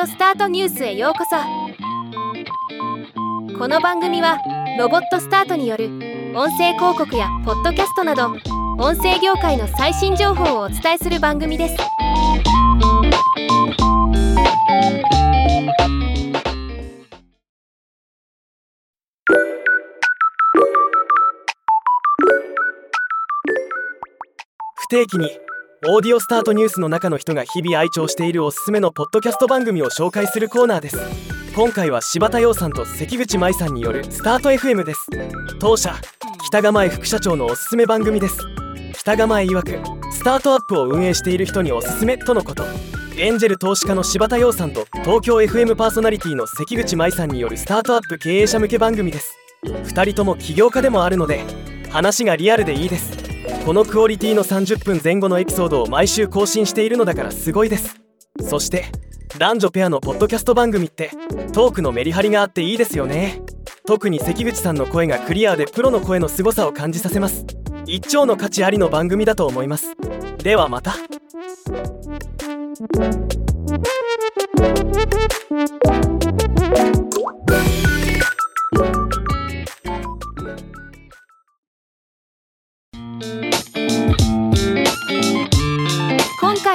オスタートニュースへようこそ。この番組はロボットスタートによる音声広告やポッドキャストなど音声業界の最新情報をお伝えする番組です。不定期にオーディオスタートニュースの中の人が日々愛聴しているおすすめのポッドキャスト番組を紹介するコーナーです。今回は柴田洋さんと関口舞さんによるスタート FM です。当社北構副社長のおすすめ番組です。北構曰くスタートアップを運営している人におすすめとのこと。エンジェル投資家の柴田洋さんと東京 FM パーソナリティの関口舞さんによるスタートアップ経営者向け番組です。2人とも起業家でもあるので話がリアルでいいです。このクオリティの30分前後のエピソードを毎週更新しているのだからすごいです。そして男女ペアのポッドキャスト番組ってトークのメリハリがあっていいですよね。特に関口さんの声がクリアでプロの声の凄さを感じさせます。一丁の価値ありの番組だと思います。ではまた。